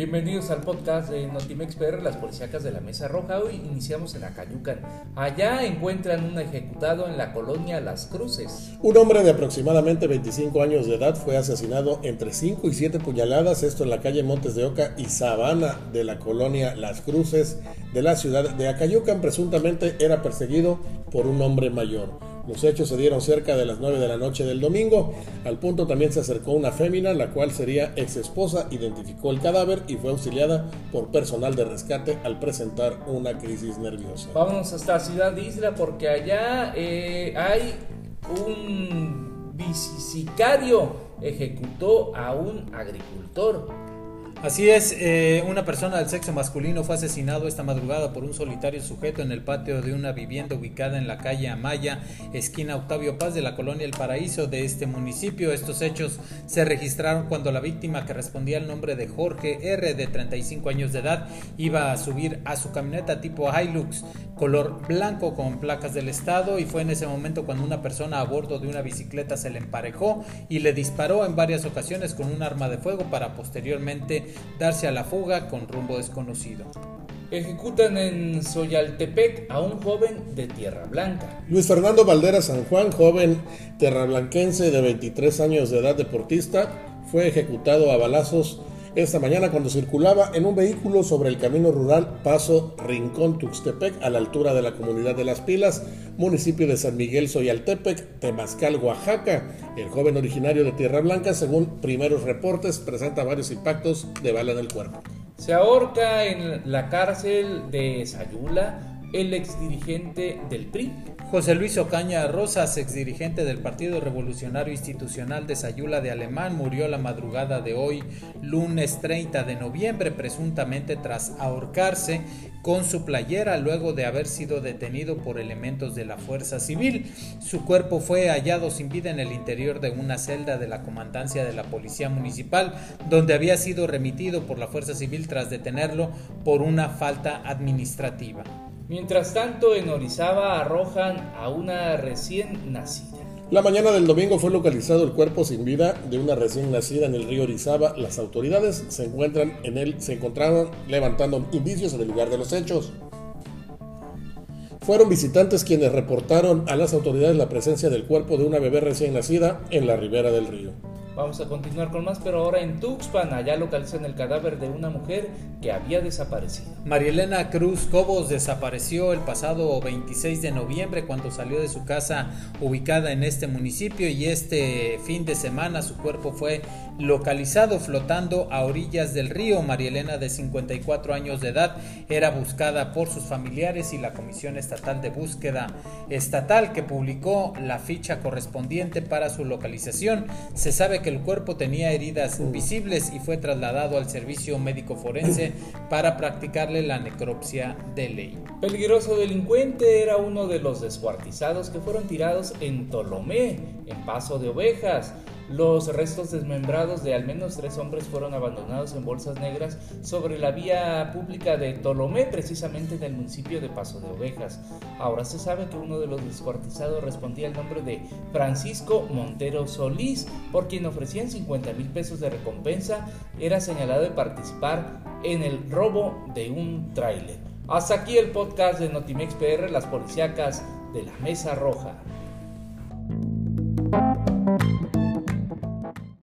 Bienvenidos al podcast de Notimex PR, las policíacas de la Mesa Roja. Hoy iniciamos en Acayucan. Allá encuentran un ejecutado en la colonia Las Cruces. Un hombre de aproximadamente 25 años de edad fue asesinado entre 5 y 7 puñaladas, esto en la calle Montes de Oca y Sabana de la colonia Las Cruces de la ciudad de Acayucan. Presuntamente era perseguido por un hombre mayor. Los hechos se dieron cerca de las 9 de la noche del domingo. Al punto también se acercó una fémina, la cual sería ex esposa, identificó el cadáver y fue auxiliada por personal de rescate al presentar una crisis nerviosa. Vámonos hasta Ciudad Isla porque allá eh, hay un bicisicario ejecutó a un agricultor. Así es, eh, una persona del sexo masculino fue asesinado esta madrugada por un solitario sujeto en el patio de una vivienda ubicada en la calle Amaya, esquina Octavio Paz de la colonia El Paraíso de este municipio. Estos hechos se registraron cuando la víctima, que respondía al nombre de Jorge R, de 35 años de edad, iba a subir a su camioneta tipo Hilux, color blanco con placas del estado, y fue en ese momento cuando una persona a bordo de una bicicleta se le emparejó y le disparó en varias ocasiones con un arma de fuego para posteriormente darse a la fuga con rumbo desconocido. Ejecutan en Soyaltepec a un joven de Tierra Blanca. Luis Fernando Valdera San Juan, joven terrablanquense de 23 años de edad deportista, fue ejecutado a balazos esta mañana cuando circulaba en un vehículo sobre el camino rural Paso Rincón Tuxtepec a la altura de la comunidad de Las Pilas, municipio de San Miguel Soyaltepec, Temazcal, Oaxaca. El joven originario de Tierra Blanca, según primeros reportes, presenta varios impactos de bala en el cuerpo. Se ahorca en la cárcel de Sayula el exdirigente del PRI. José Luis Ocaña Rosas, exdirigente del Partido Revolucionario Institucional de Sayula de Alemán, murió la madrugada de hoy, lunes 30 de noviembre, presuntamente tras ahorcarse con su playera luego de haber sido detenido por elementos de la Fuerza Civil. Su cuerpo fue hallado sin vida en el interior de una celda de la comandancia de la Policía Municipal, donde había sido remitido por la Fuerza Civil tras detenerlo por una falta administrativa. Mientras tanto, en Orizaba arrojan a una recién nacida. La mañana del domingo fue localizado el cuerpo sin vida de una recién nacida en el río Orizaba. Las autoridades se encuentran en él, se encontraron levantando indicios en el lugar de los hechos. Fueron visitantes quienes reportaron a las autoridades la presencia del cuerpo de una bebé recién nacida en la ribera del río. Vamos a continuar con más, pero ahora en Tuxpan, allá localizan el cadáver de una mujer que había desaparecido. Marielena Cruz Cobos desapareció el pasado 26 de noviembre cuando salió de su casa ubicada en este municipio y este fin de semana su cuerpo fue localizado flotando a orillas del río. Marielena de 54 años de edad era buscada por sus familiares y la Comisión Estatal de Búsqueda Estatal que publicó la ficha correspondiente para su localización. Se sabe que el cuerpo tenía heridas visibles y fue trasladado al servicio médico forense para practicarle la necropsia de ley. Peligroso delincuente era uno de los descuartizados que fueron tirados en Tolomé, en Paso de Ovejas. Los restos desmembrados de al menos tres hombres fueron abandonados en bolsas negras sobre la vía pública de Tolomé, precisamente en el municipio de Paso de Ovejas. Ahora se sabe que uno de los descuartizados respondía al nombre de Francisco Montero Solís, por quien ofrecían 50 mil pesos de recompensa. Era señalado de participar en el robo de un tráiler. Hasta aquí el podcast de Notimex PR, las policíacas de la Mesa Roja.